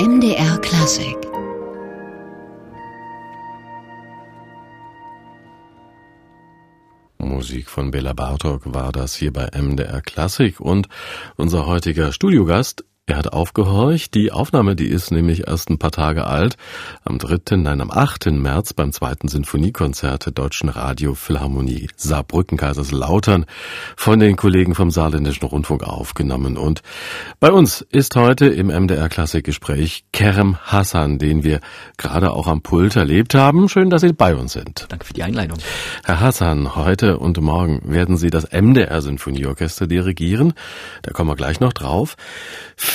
MDR Klassik Musik von Bela Bartok war das hier bei MDR Klassik und unser heutiger Studiogast er hat aufgehorcht. Die Aufnahme, die ist nämlich erst ein paar Tage alt. Am 3., nein, am 8. März beim zweiten Sinfoniekonzert der Deutschen Radio Philharmonie Saarbrücken Kaiserslautern von den Kollegen vom Saarländischen Rundfunk aufgenommen. Und bei uns ist heute im MDR Klassikgespräch Kerem Hassan, den wir gerade auch am Pult erlebt haben. Schön, dass Sie bei uns sind. Danke für die Einleitung. Herr Hassan, heute und morgen werden Sie das MDR Sinfonieorchester dirigieren. Da kommen wir gleich noch drauf.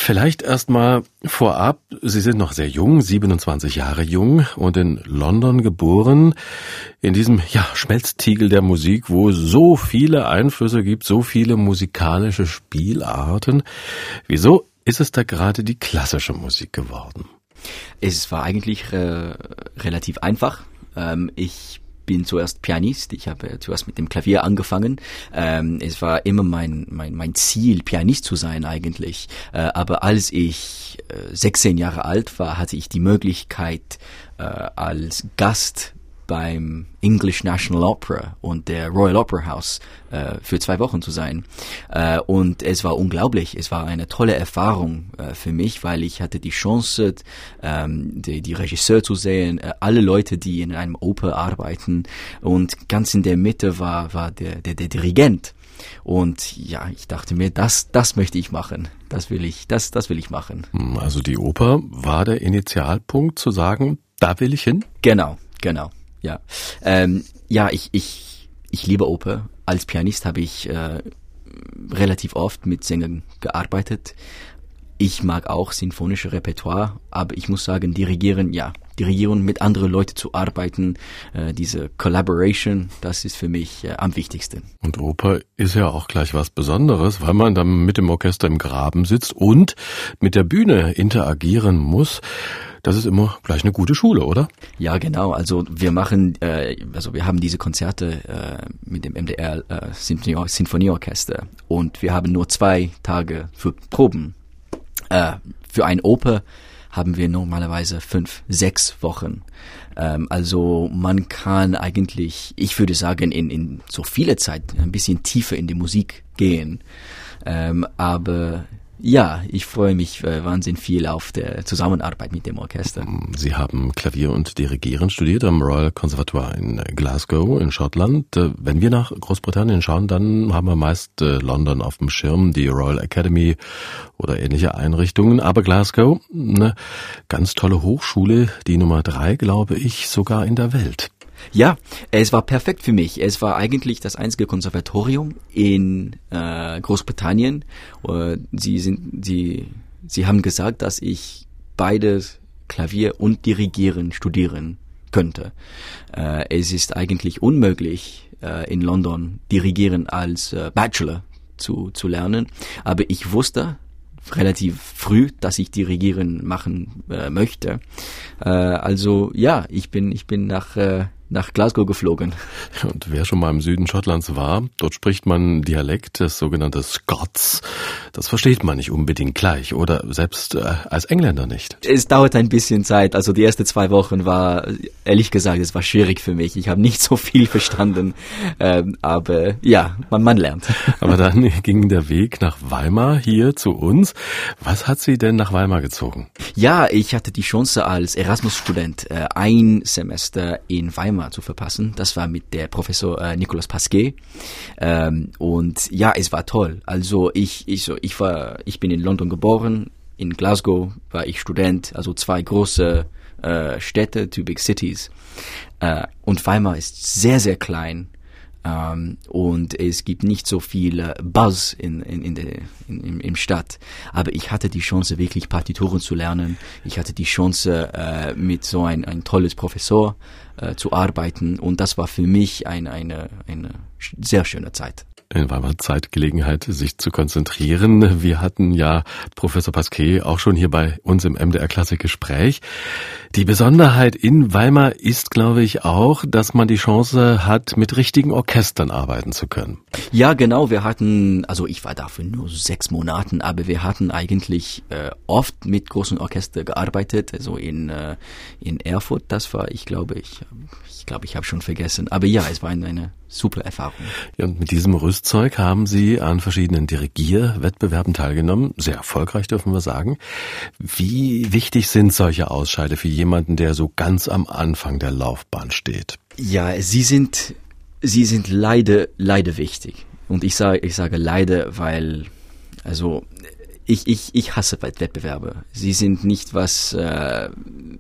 Vielleicht erstmal vorab, Sie sind noch sehr jung, 27 Jahre jung und in London geboren, in diesem ja, Schmelztiegel der Musik, wo es so viele Einflüsse gibt, so viele musikalische Spielarten. Wieso ist es da gerade die klassische Musik geworden? Es war eigentlich äh, relativ einfach. Ähm, ich bin zuerst Pianist. Ich habe zuerst mit dem Klavier angefangen. Ähm, es war immer mein, mein, mein Ziel, Pianist zu sein eigentlich. Äh, aber als ich äh, 16 Jahre alt war, hatte ich die Möglichkeit, äh, als Gast beim English National Opera und der Royal Opera House äh, für zwei Wochen zu sein. Äh, und es war unglaublich. Es war eine tolle Erfahrung äh, für mich, weil ich hatte die Chance, ähm, die, die Regisseur zu sehen, äh, alle Leute, die in einem Oper arbeiten. Und ganz in der Mitte war, war der, der, der Dirigent. Und ja, ich dachte mir, das, das möchte ich machen. Das will ich, das, das will ich machen. Hm, also die Oper war der Initialpunkt zu sagen, da will ich hin? Genau, genau ja. Ähm, ja, ich, ich, ich liebe Oper. Als Pianist habe ich äh, relativ oft mit Sängern gearbeitet. Ich mag auch sinfonische Repertoire, aber ich muss sagen, dirigieren, ja, dirigieren, mit anderen Leuten zu arbeiten, äh, diese Collaboration, das ist für mich äh, am wichtigsten. Und Oper ist ja auch gleich was Besonderes, weil man dann mit dem Orchester im Graben sitzt und mit der Bühne interagieren muss. Das ist immer gleich eine gute Schule, oder? Ja, genau. Also wir machen, äh, also wir haben diese Konzerte äh, mit dem MDR äh, Sinfonie Sinfonieorchester und wir haben nur zwei Tage für Proben. Äh, für ein Oper haben wir normalerweise fünf, sechs Wochen. Ähm, also man kann eigentlich, ich würde sagen, in, in so viele Zeit ein bisschen tiefer in die Musik gehen. Ähm, aber ja, ich freue mich äh, wahnsinnig viel auf der Zusammenarbeit mit dem Orchester. Sie haben Klavier und Dirigieren studiert am Royal Conservatoire in Glasgow in Schottland. Äh, wenn wir nach Großbritannien schauen, dann haben wir meist äh, London auf dem Schirm, die Royal Academy oder ähnliche Einrichtungen. Aber Glasgow, eine ganz tolle Hochschule, die Nummer drei, glaube ich, sogar in der Welt. Ja, es war perfekt für mich. Es war eigentlich das einzige Konservatorium in äh, Großbritannien. Äh, sie sind, sie, sie haben gesagt, dass ich beides Klavier und Dirigieren studieren könnte. Äh, es ist eigentlich unmöglich, äh, in London Dirigieren als äh, Bachelor zu, zu lernen. Aber ich wusste, relativ früh, dass ich Dirigieren machen äh, möchte. Äh, also ja, ich bin ich bin nach äh, nach Glasgow geflogen. Und wer schon mal im Süden Schottlands war, dort spricht man Dialekt, das sogenannte Scots. Das versteht man nicht unbedingt gleich oder selbst äh, als Engländer nicht. Es dauert ein bisschen Zeit. Also die ersten zwei Wochen war, ehrlich gesagt, es war schwierig für mich. Ich habe nicht so viel verstanden. Ähm, aber ja, man, man lernt. Aber dann ging der Weg nach Weimar hier zu uns. Was hat Sie denn nach Weimar gezogen? Ja, ich hatte die Chance als Erasmus-Student äh, ein Semester in Weimar Weimar zu verpassen. Das war mit der Professor äh, Nicolas Pasquet. Ähm, und ja, es war toll. Also ich, ich, so, ich war, ich bin in London geboren. In Glasgow war ich Student. Also zwei große äh, Städte, two big cities. Äh, und Weimar ist sehr, sehr klein. Um, und es gibt nicht so viel äh, Buzz in, in, in der, in, im, im Stadt. Aber ich hatte die Chance, wirklich Partituren zu lernen. Ich hatte die Chance, äh, mit so ein, ein tolles Professor äh, zu arbeiten. Und das war für mich ein, eine, eine sehr schöne Zeit. In Weimar Zeit, Gelegenheit, sich zu konzentrieren. Wir hatten ja Professor Pasquet auch schon hier bei uns im MDR Klassik Gespräch. Die Besonderheit in Weimar ist, glaube ich, auch, dass man die Chance hat, mit richtigen Orchestern arbeiten zu können. Ja, genau. Wir hatten, also ich war dafür nur sechs Monaten, aber wir hatten eigentlich äh, oft mit großen Orchestern gearbeitet. Also in, äh, in Erfurt, das war, ich glaube, ich, ich glaube, ich habe schon vergessen. Aber ja, es war eine, eine super Erfahrung. Ja, und mit diesem Rüstzeug haben Sie an verschiedenen Dirigierwettbewerben teilgenommen. Sehr erfolgreich, dürfen wir sagen. Wie wichtig sind solche Ausscheide für jemanden, der so ganz am Anfang der Laufbahn steht? Ja, sie sind, sie sind leider, leider wichtig. Und ich sage, ich sage leider, weil, also, ich, ich, ich hasse Wettbewerbe. Sie sind nicht was, äh,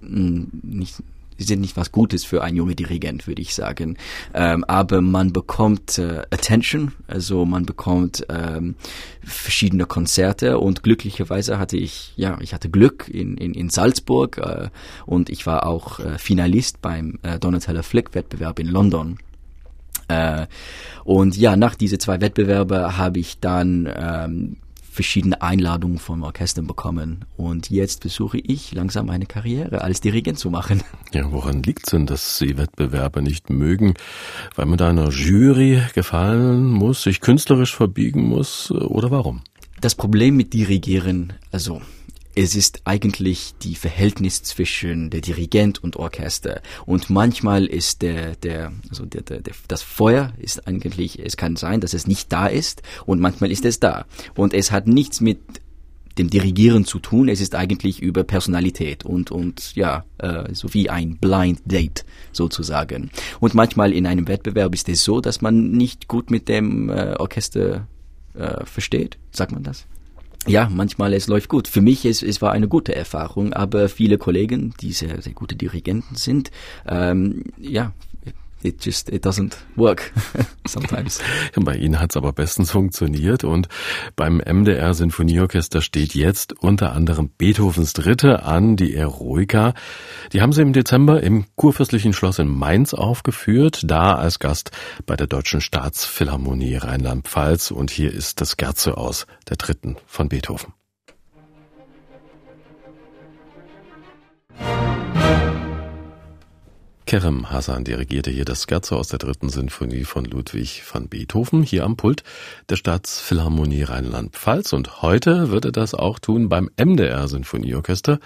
nicht, sind nicht was Gutes für einen jungen Dirigent, würde ich sagen. Ähm, aber man bekommt äh, Attention, also man bekommt ähm, verschiedene Konzerte und glücklicherweise hatte ich, ja, ich hatte Glück in, in, in Salzburg äh, und ich war auch äh, Finalist beim äh, Donatella Flick Wettbewerb in London. Äh, und ja, nach diese zwei Wettbewerbe habe ich dann ähm, verschiedene Einladungen vom Orchester bekommen. Und jetzt versuche ich langsam eine Karriere als Dirigent zu machen. Ja, woran liegt es denn, dass Sie Wettbewerbe nicht mögen? Weil man da einer Jury gefallen muss, sich künstlerisch verbiegen muss oder warum? Das Problem mit Dirigieren, also es ist eigentlich die Verhältnis zwischen der Dirigent und Orchester. Und manchmal ist der, der, also der, der, der, das Feuer ist eigentlich, es kann sein, dass es nicht da ist und manchmal ist es da. Und es hat nichts mit dem Dirigieren zu tun. Es ist eigentlich über Personalität und und ja äh, so wie ein Blind Date sozusagen. Und manchmal in einem Wettbewerb ist es so, dass man nicht gut mit dem äh, Orchester äh, versteht. Sagt man das? Ja, manchmal es läuft gut. Für mich es, es war eine gute Erfahrung, aber viele Kollegen, die sehr, sehr gute Dirigenten sind, ähm, ja, it just it doesn't work sometimes. Bei Ihnen hat's aber bestens funktioniert und beim MDR Sinfonieorchester steht jetzt unter anderem Beethovens Dritte an, die Eroica. Die haben Sie im Dezember im Kurfürstlichen Schloss in Mainz aufgeführt, da als Gast bei der Deutschen Staatsphilharmonie Rheinland-Pfalz und hier ist das Gerze aus der Dritten von Beethoven. Kerem Hassan dirigierte hier das Scherzo aus der dritten Sinfonie von Ludwig van Beethoven hier am Pult der Staatsphilharmonie Rheinland-Pfalz. Und heute wird er das auch tun beim MDR Sinfonieorchester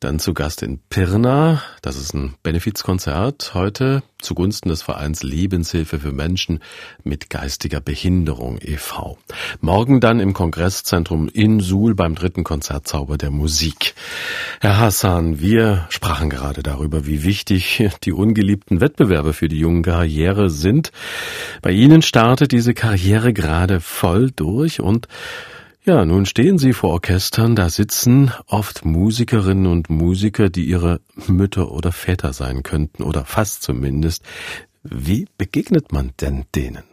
dann zu Gast in Pirna. Das ist ein Benefizkonzert heute zugunsten des Vereins Lebenshilfe für Menschen mit geistiger Behinderung e.V. Morgen dann im Kongresszentrum in Suhl beim dritten Konzertzauber der Musik. Herr Hassan, wir sprachen gerade darüber, wie wichtig die ungeliebten Wettbewerbe für die jungen Karriere sind. Bei Ihnen startet diese Karriere gerade voll durch und ja, nun stehen Sie vor Orchestern, da sitzen oft Musikerinnen und Musiker, die ihre Mütter oder Väter sein könnten, oder fast zumindest. Wie begegnet man denn denen?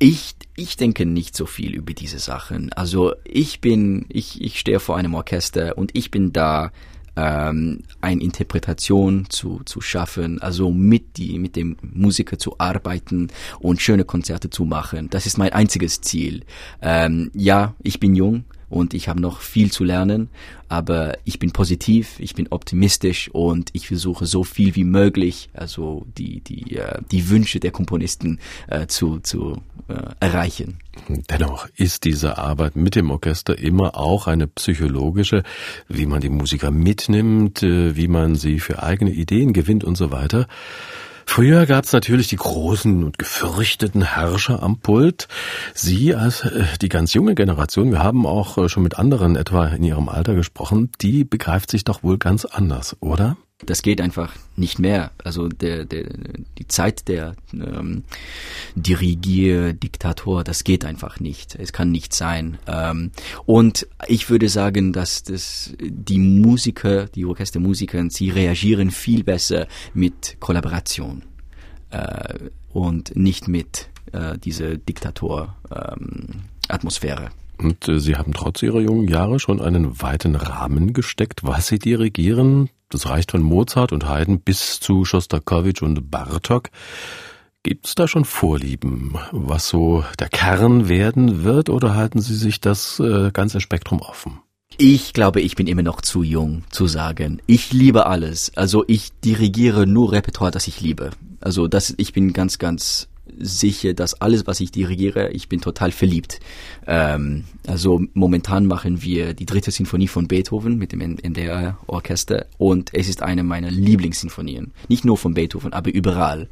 Ich, ich denke nicht so viel über diese Sachen. Also ich bin, ich, ich stehe vor einem Orchester und ich bin da, ähm, eine Interpretation zu, zu schaffen, also mit die, mit dem Musiker zu arbeiten und schöne Konzerte zu machen. Das ist mein einziges Ziel. Ähm, ja, ich bin jung und ich habe noch viel zu lernen, aber ich bin positiv, ich bin optimistisch und ich versuche so viel wie möglich, also die die äh, die Wünsche der Komponisten äh, zu zu äh, erreichen. Dennoch ist diese Arbeit mit dem Orchester immer auch eine psychologische, wie man die Musiker mitnimmt, äh, wie man sie für eigene Ideen gewinnt und so weiter. Früher gab es natürlich die großen und gefürchteten Herrscher am Pult. Sie als äh, die ganz junge Generation, wir haben auch äh, schon mit anderen etwa in ihrem Alter gesprochen, die begreift sich doch wohl ganz anders, oder? Das geht einfach nicht mehr. Also der, der, die Zeit der ähm, Dirigier, Diktator, das geht einfach nicht. Es kann nicht sein. Ähm, und ich würde sagen, dass das, die Musiker, die Orchestermusiker, sie reagieren viel besser mit Kollaboration äh, und nicht mit äh, dieser Diktator-Atmosphäre. Ähm, und äh, Sie haben trotz Ihrer jungen Jahre schon einen weiten Rahmen gesteckt, was Sie dirigieren. Das reicht von Mozart und Haydn bis zu Schostakowitsch und Bartok. Gibt es da schon Vorlieben, was so der Kern werden wird, oder halten Sie sich das äh, ganze Spektrum offen? Ich glaube, ich bin immer noch zu jung zu sagen, ich liebe alles. Also ich dirigiere nur Repertoire, das ich liebe. Also das, ich bin ganz, ganz sicher, dass alles, was ich dirigiere, ich bin total verliebt. Ähm, also momentan machen wir die dritte Sinfonie von Beethoven mit dem NDR-Orchester und es ist eine meiner Lieblingssinfonien. Nicht nur von Beethoven, aber überall.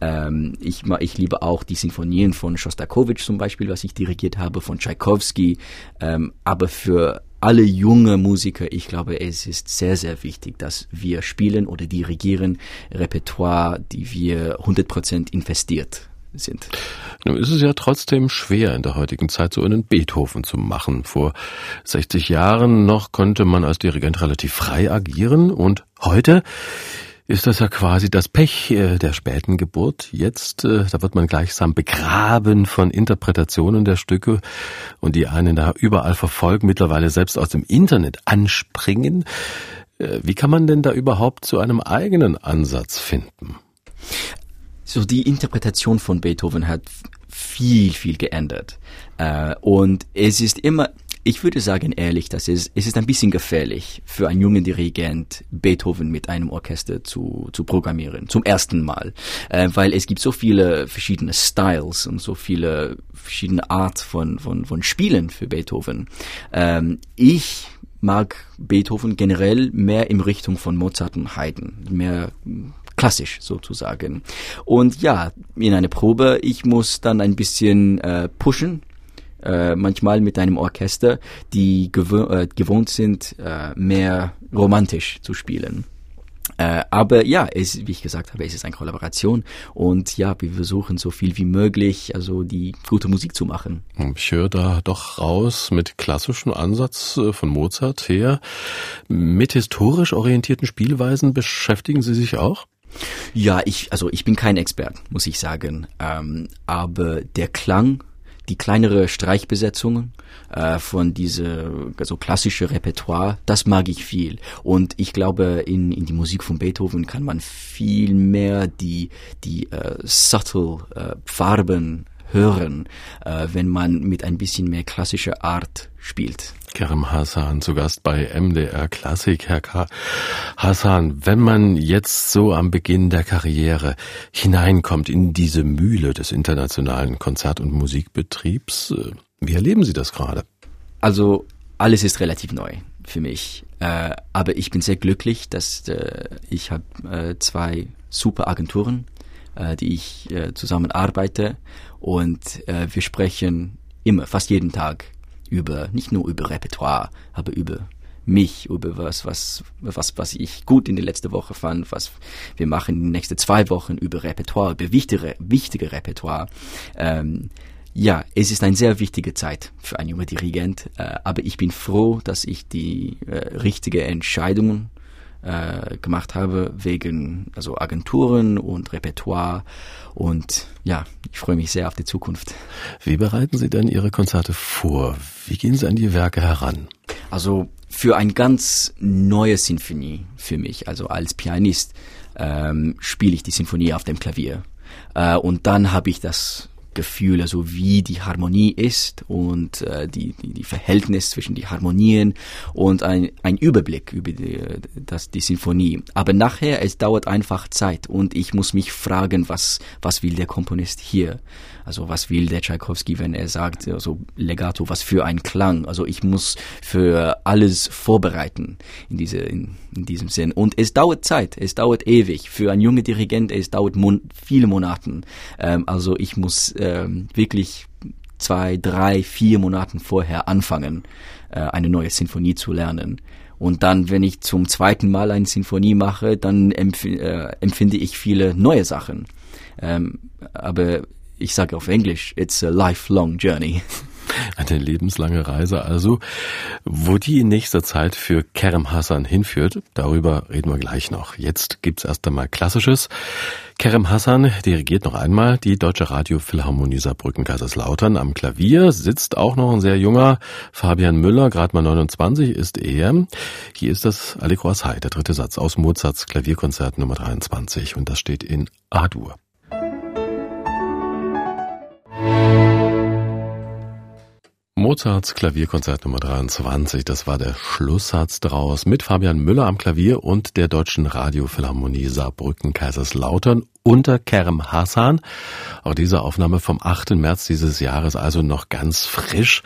Ähm, ich, ich liebe auch die Sinfonien von Shostakovich zum Beispiel, was ich dirigiert habe, von Tchaikovsky. Ähm, aber für alle junge Musiker, ich glaube, es ist sehr, sehr wichtig, dass wir spielen oder dirigieren Repertoire, die wir 100% investiert sind. Nun ist es ja trotzdem schwer in der heutigen Zeit so einen Beethoven zu machen. Vor 60 Jahren noch konnte man als Dirigent relativ frei agieren und heute ist das ja quasi das Pech äh, der späten Geburt. Jetzt, äh, da wird man gleichsam begraben von Interpretationen der Stücke und die einen da überall verfolgen, mittlerweile selbst aus dem Internet anspringen. Äh, wie kann man denn da überhaupt zu einem eigenen Ansatz finden? So die Interpretation von Beethoven hat viel, viel geändert. Und es ist immer, ich würde sagen ehrlich, dass es, es ist ein bisschen gefährlich für einen jungen Dirigent, Beethoven mit einem Orchester zu, zu programmieren, zum ersten Mal, äh, weil es gibt so viele verschiedene Styles und so viele verschiedene Art von, von, von Spielen für Beethoven. Ähm, ich mag Beethoven generell mehr in Richtung von Mozart und Haydn, mehr klassisch sozusagen. Und ja, in einer Probe, ich muss dann ein bisschen äh, pushen, äh, manchmal mit einem Orchester, die gew äh, gewohnt sind, äh, mehr romantisch zu spielen. Äh, aber ja, es, wie ich gesagt habe, es ist eine Kollaboration und ja, wir versuchen so viel wie möglich, also die gute Musik zu machen. Ich höre da doch raus mit klassischem Ansatz äh, von Mozart her. Mit historisch orientierten Spielweisen beschäftigen Sie sich auch? Ja, ich, also ich bin kein Expert, muss ich sagen. Ähm, aber der Klang die kleinere Streichbesetzungen äh, von diese also klassische Repertoire, das mag ich viel. Und ich glaube, in, in die Musik von Beethoven kann man viel mehr die, die äh, subtle äh, Farben hören, äh, wenn man mit ein bisschen mehr klassischer Art spielt. Kerem Hassan zu Gast bei MDR Klassik. Herr K. Hassan, wenn man jetzt so am Beginn der Karriere hineinkommt in diese Mühle des internationalen Konzert- und Musikbetriebs, äh, wie erleben Sie das gerade? Also alles ist relativ neu für mich, äh, aber ich bin sehr glücklich, dass äh, ich habe zwei super Agenturen, die ich zusammen arbeite und wir sprechen immer, fast jeden Tag über, nicht nur über Repertoire, aber über mich, über was, was, was, was ich gut in der letzten Woche fand, was wir machen in den nächsten zwei Wochen über Repertoire, über wichtige, wichtige Repertoire. Ähm, ja, es ist eine sehr wichtige Zeit für einen jungen Dirigent, äh, aber ich bin froh, dass ich die äh, richtige Entscheidungen äh, gemacht habe wegen also Agenturen und Repertoire und ja, ich freue mich sehr auf die Zukunft. Wie bereiten Sie denn Ihre Konzerte vor? Wie gehen Sie an die Werke heran? Also für ein ganz neue Sinfonie für mich, also als Pianist ähm, spiele ich die Sinfonie auf dem Klavier äh, und dann habe ich das Gefühl, also wie die Harmonie ist und äh, die, die, die Verhältnis zwischen die Harmonien und ein, ein Überblick über die, das, die Sinfonie. Aber nachher, es dauert einfach Zeit und ich muss mich fragen, was, was will der Komponist hier? Also was will der Tchaikovsky, wenn er sagt, also Legato, was für ein Klang? Also ich muss für alles vorbereiten in, diese, in, in diesem Sinn. Und es dauert Zeit, es dauert ewig. Für einen jungen Dirigent, es dauert mon viele Monaten. Ähm, also ich muss ähm, wirklich zwei, drei, vier Monaten vorher anfangen, äh, eine neue Sinfonie zu lernen. Und dann, wenn ich zum zweiten Mal eine Sinfonie mache, dann empf äh, empfinde ich viele neue Sachen. Ähm, aber ich sage auf Englisch, it's a lifelong journey. Eine lebenslange Reise also. Wo die in nächster Zeit für Kerem Hassan hinführt, darüber reden wir gleich noch. Jetzt gibt's erst einmal Klassisches. Kerem Hassan dirigiert noch einmal die Deutsche Radio Philharmonie Saarbrücken Kaiserslautern am Klavier, sitzt auch noch ein sehr junger Fabian Müller, gerade mal 29 ist er. Hier ist das Allegro Assai, der dritte Satz aus Mozarts Klavierkonzert Nummer 23 und das steht in A-Dur. Mozarts Klavierkonzert Nummer 23, das war der Schlusssatz daraus mit Fabian Müller am Klavier und der Deutschen Radiophilharmonie Saarbrücken Kaiserslautern unter Kerem Hassan. Auch diese Aufnahme vom 8. März dieses Jahres also noch ganz frisch.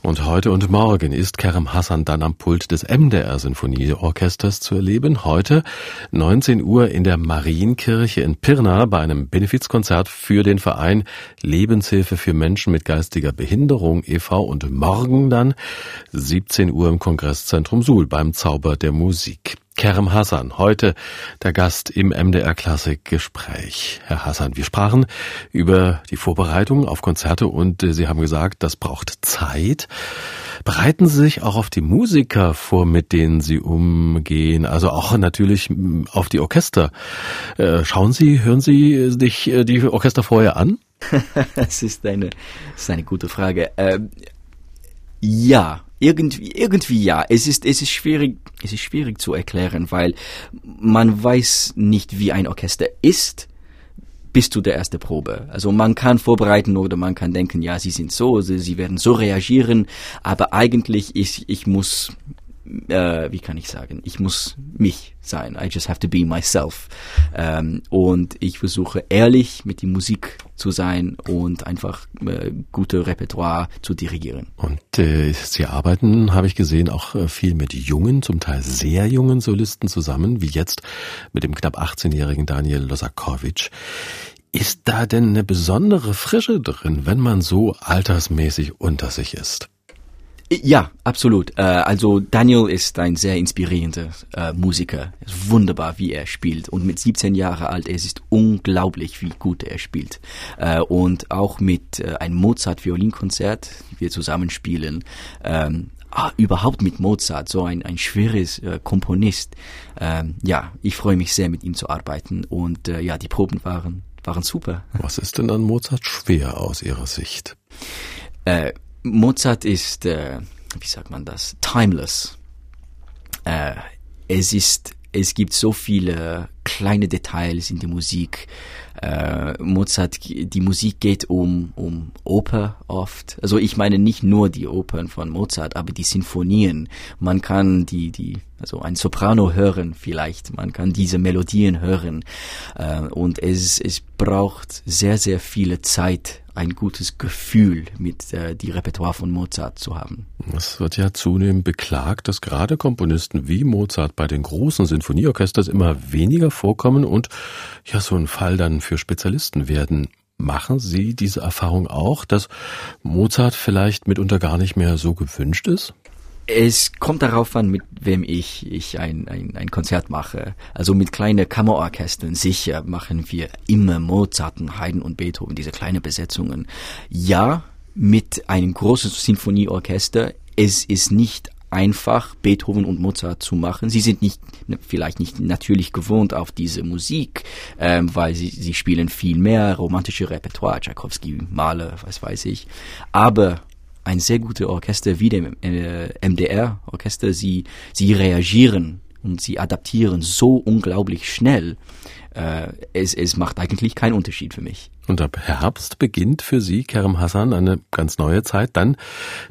Und heute und morgen ist Kerem Hassan dann am Pult des MDR Sinfonieorchesters zu erleben. Heute 19 Uhr in der Marienkirche in Pirna bei einem Benefizkonzert für den Verein Lebenshilfe für Menschen mit geistiger Behinderung e.V. und morgen dann 17 Uhr im Kongresszentrum Suhl beim Zauber der Musik. Kerem Hassan, heute der Gast im MDR Klassik Gespräch. Herr Hassan, wir sprachen über die Vorbereitung auf Konzerte und äh, Sie haben gesagt, das braucht Zeit. Bereiten Sie sich auch auf die Musiker vor, mit denen Sie umgehen, also auch natürlich auf die Orchester. Äh, schauen Sie, hören Sie sich äh, die Orchester vorher an? das, ist eine, das ist eine gute Frage. Ähm, ja, irgendwie, irgendwie ja. Es ist, es ist schwierig, es ist schwierig zu erklären, weil man weiß nicht, wie ein Orchester ist bis zu der ersten Probe. Also man kann vorbereiten oder man kann denken, ja, sie sind so, sie, sie werden so reagieren, aber eigentlich ich, ich muss äh, wie kann ich sagen, ich muss mich sein. I just have to be myself. Ähm, und ich versuche ehrlich mit der Musik zu sein und einfach äh, gute Repertoire zu dirigieren. Und äh, Sie arbeiten, habe ich gesehen, auch äh, viel mit jungen, zum Teil sehr jungen Solisten zusammen, wie jetzt mit dem knapp 18-jährigen Daniel Losakowitsch. Ist da denn eine besondere Frische drin, wenn man so altersmäßig unter sich ist? Ja, absolut. Äh, also Daniel ist ein sehr inspirierender äh, Musiker. Ist wunderbar, wie er spielt. Und mit 17 Jahren alt, es ist unglaublich, wie gut er spielt. Äh, und auch mit einem Mozart-Violinkonzert, wir zusammen spielen. Ähm, ah, überhaupt mit Mozart, so ein, ein schweres äh, Komponist. Ähm, ja, ich freue mich sehr, mit ihm zu arbeiten. Und äh, ja, die Proben waren, waren super. Was ist denn an Mozart schwer aus Ihrer Sicht? Äh, Mozart ist, äh, wie sagt man das, timeless. Äh, es ist, es gibt so viele kleine Details in der Musik. Äh, Mozart, die Musik geht um, um Oper oft. Also ich meine nicht nur die Opern von Mozart, aber die Sinfonien. Man kann die, die, also ein Soprano hören vielleicht. Man kann diese Melodien hören. Äh, und es, es braucht sehr, sehr viele Zeit, ein gutes Gefühl mit äh, die Repertoire von Mozart zu haben. Es wird ja zunehmend beklagt, dass gerade Komponisten wie Mozart bei den großen Sinfonieorchestern immer weniger vorkommen und ja so ein Fall dann für Spezialisten werden. Machen Sie diese Erfahrung auch, dass Mozart vielleicht mitunter gar nicht mehr so gewünscht ist? Es kommt darauf an, mit wem ich, ich ein, ein, ein Konzert mache. Also mit kleinen Kammerorchestern sicher machen wir immer Mozart, Haydn und Beethoven, diese kleinen Besetzungen. Ja, mit einem großen Sinfonieorchester, es ist nicht einfach, Beethoven und Mozart zu machen. Sie sind nicht vielleicht nicht natürlich gewohnt auf diese Musik, ähm, weil sie, sie spielen viel mehr romantische Repertoire, Tchaikovsky, Mahler, was weiß ich. Aber ein sehr gutes Orchester wie dem äh, MDR-Orchester, sie, sie reagieren und sie adaptieren so unglaublich schnell. Äh, es, es macht eigentlich keinen Unterschied für mich. Und ab Herbst beginnt für Sie, Kerem Hassan, eine ganz neue Zeit. Dann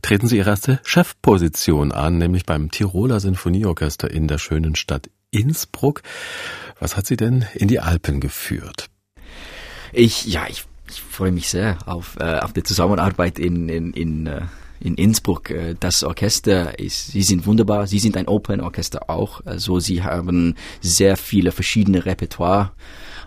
treten Sie Ihre erste Chefposition an, nämlich beim Tiroler Sinfonieorchester in der schönen Stadt Innsbruck. Was hat Sie denn in die Alpen geführt? Ich, ja, ich ich freue mich sehr auf, äh, auf die Zusammenarbeit in, in, in, äh, in Innsbruck. Äh, das Orchester ist, sie sind wunderbar. Sie sind ein Open-Orchester auch. Also sie haben sehr viele verschiedene Repertoire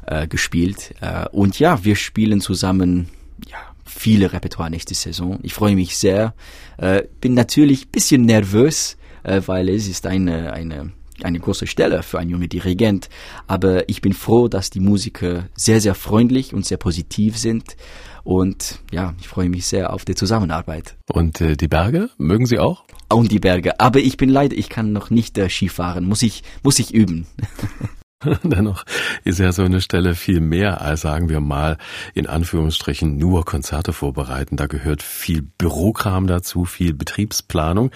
äh, gespielt. Äh, und ja, wir spielen zusammen, ja, viele Repertoire nächste Saison. Ich freue mich sehr. Äh, bin natürlich bisschen nervös, äh, weil es ist eine, eine eine große Stelle für einen jungen Dirigent. Aber ich bin froh, dass die Musiker sehr, sehr freundlich und sehr positiv sind. Und ja, ich freue mich sehr auf die Zusammenarbeit. Und äh, die Berge mögen Sie auch? Und die Berge. Aber ich bin leider, ich kann noch nicht äh, Skifahren. Muss ich, muss ich üben. Dennoch ist ja so eine Stelle viel mehr als, sagen wir mal, in Anführungsstrichen nur Konzerte vorbereiten. Da gehört viel Bürokram dazu, viel Betriebsplanung,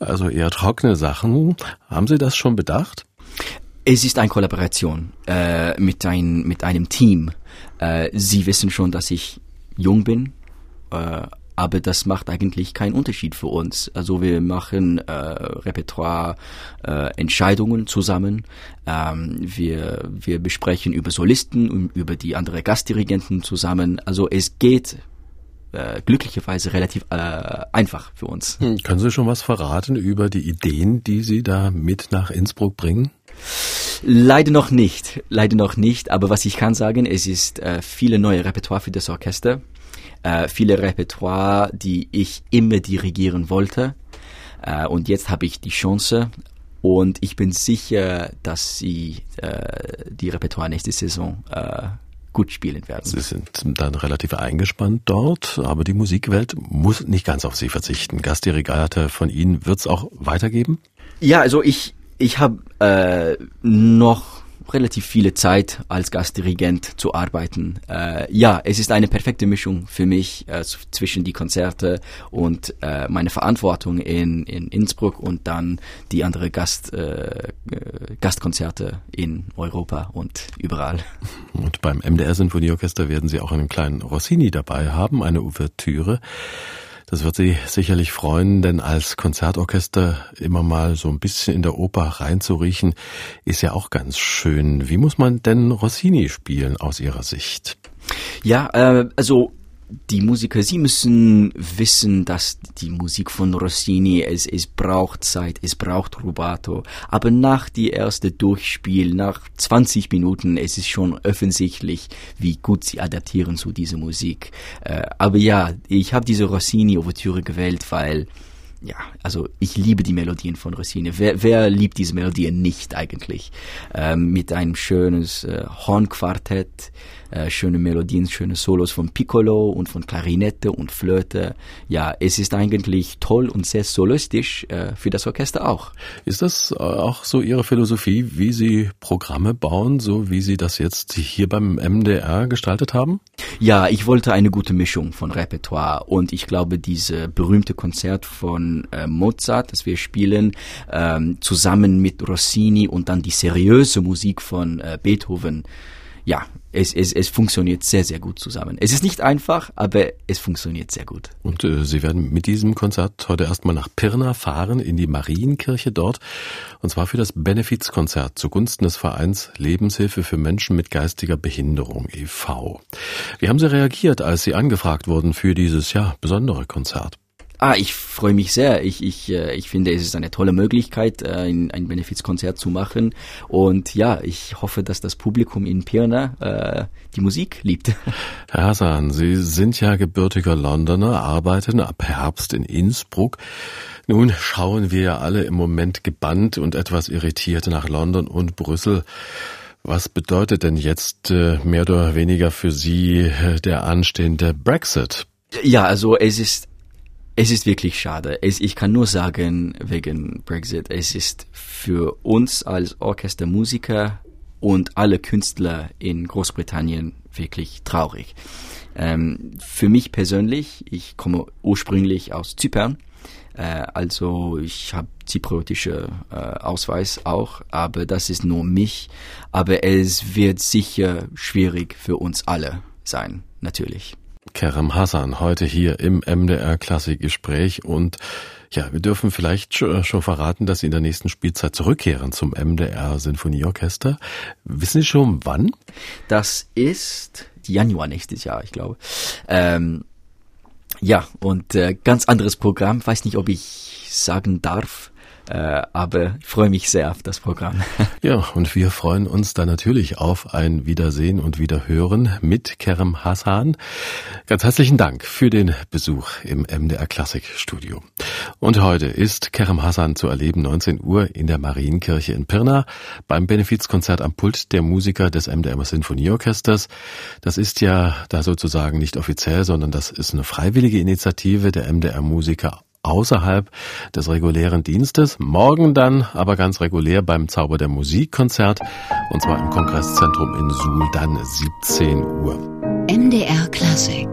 also eher trockene Sachen. Haben Sie das schon bedacht? Es ist eine Kollaboration äh, mit, ein, mit einem Team. Äh, Sie wissen schon, dass ich jung bin, äh, aber das macht eigentlich keinen Unterschied für uns. Also wir machen äh, Repertoire äh, zusammen. Ähm, wir wir besprechen über Solisten und über die andere Gastdirigenten zusammen. Also es geht äh, glücklicherweise relativ äh, einfach für uns. Hm, können Sie schon was verraten über die Ideen, die Sie da mit nach Innsbruck bringen? Leider noch nicht, leider noch nicht. Aber was ich kann sagen, es ist äh, viele neue Repertoire für das Orchester, äh, viele Repertoire, die ich immer dirigieren wollte. Äh, und jetzt habe ich die Chance. Und ich bin sicher, dass sie äh, die Repertoire nächste Saison äh, gut spielen werden. Sie sind dann relativ eingespannt dort, aber die Musikwelt muss nicht ganz auf Sie verzichten. Gastdirigate von Ihnen wird es auch weitergeben? Ja, also ich, ich habe äh, noch relativ viele Zeit als Gastdirigent zu arbeiten. Äh, ja, es ist eine perfekte Mischung für mich äh, zwischen die Konzerte und äh, meine Verantwortung in, in Innsbruck und dann die andere Gast, äh, äh Gastkonzerte in Europa und überall. Und beim MDR Sinfonieorchester werden Sie auch einen kleinen Rossini dabei haben, eine Ouvertüre. Das wird Sie sicherlich freuen, denn als Konzertorchester immer mal so ein bisschen in der Oper reinzuriechen, ist ja auch ganz schön. Wie muss man denn Rossini spielen aus Ihrer Sicht? Ja, äh, also die Musiker, sie müssen wissen, dass die Musik von Rossini, es, es braucht Zeit, es braucht Rubato. Aber nach die erste Durchspiel, nach 20 Minuten, es ist schon offensichtlich, wie gut sie adaptieren zu dieser Musik. Äh, aber ja, ich habe diese Rossini-Ouvertüre gewählt, weil ja, also ich liebe die Melodien von Rossini. Wer, wer liebt diese Melodien nicht eigentlich? Ähm, mit einem schönes äh, Hornquartett, äh, schöne Melodien, schöne Solos von Piccolo und von Klarinette und Flöte. Ja, es ist eigentlich toll und sehr solistisch äh, für das Orchester auch. Ist das äh, auch so Ihre Philosophie, wie Sie Programme bauen, so wie Sie das jetzt hier beim MDR gestaltet haben? Ja, ich wollte eine gute Mischung von Repertoire und ich glaube, diese berühmte Konzert von äh, Mozart, das wir spielen, ähm, zusammen mit Rossini und dann die seriöse Musik von äh, Beethoven, ja, es, es, es funktioniert sehr, sehr gut zusammen. Es ist nicht einfach, aber es funktioniert sehr gut. Und äh, Sie werden mit diesem Konzert heute erstmal nach Pirna fahren, in die Marienkirche dort, und zwar für das Benefizkonzert zugunsten des Vereins Lebenshilfe für Menschen mit geistiger Behinderung e.V. Wie haben Sie reagiert, als Sie angefragt wurden für dieses, ja, besondere Konzert? Ah, ich freue mich sehr. Ich, ich, äh, ich finde, es ist eine tolle Möglichkeit, äh, ein, ein Benefizkonzert zu machen. Und ja, ich hoffe, dass das Publikum in Pirna äh, die Musik liebt. Herr Hassan, Sie sind ja gebürtiger Londoner, arbeiten ab Herbst in Innsbruck. Nun schauen wir ja alle im Moment gebannt und etwas irritiert nach London und Brüssel. Was bedeutet denn jetzt äh, mehr oder weniger für Sie der anstehende Brexit? Ja, also es ist es ist wirklich schade. Es, ich kann nur sagen, wegen Brexit, es ist für uns als Orchestermusiker und alle Künstler in Großbritannien wirklich traurig. Ähm, für mich persönlich, ich komme ursprünglich aus Zypern, äh, also ich habe zypriotische äh, Ausweis auch, aber das ist nur mich. Aber es wird sicher schwierig für uns alle sein, natürlich. Kerem Hassan heute hier im MDR Klassikgespräch und ja, wir dürfen vielleicht schon verraten, dass Sie in der nächsten Spielzeit zurückkehren zum MDR Sinfonieorchester. Wissen Sie schon wann? Das ist Januar nächstes Jahr, ich glaube. Ähm, ja, und äh, ganz anderes Programm. Weiß nicht, ob ich sagen darf. Äh, aber ich freue mich sehr auf das Programm. Ja, und wir freuen uns da natürlich auf ein Wiedersehen und Wiederhören mit Kerem Hassan. Ganz herzlichen Dank für den Besuch im MDR Klassik Studio. Und heute ist Kerem Hassan zu erleben 19 Uhr in der Marienkirche in Pirna beim Benefizkonzert am Pult der Musiker des MDR Sinfonieorchesters. Das ist ja da sozusagen nicht offiziell, sondern das ist eine freiwillige Initiative der MDR Musiker außerhalb des regulären Dienstes. Morgen dann aber ganz regulär beim Zauber der Musikkonzert und zwar im Kongresszentrum in Suhl dann 17 Uhr. MDR Klassik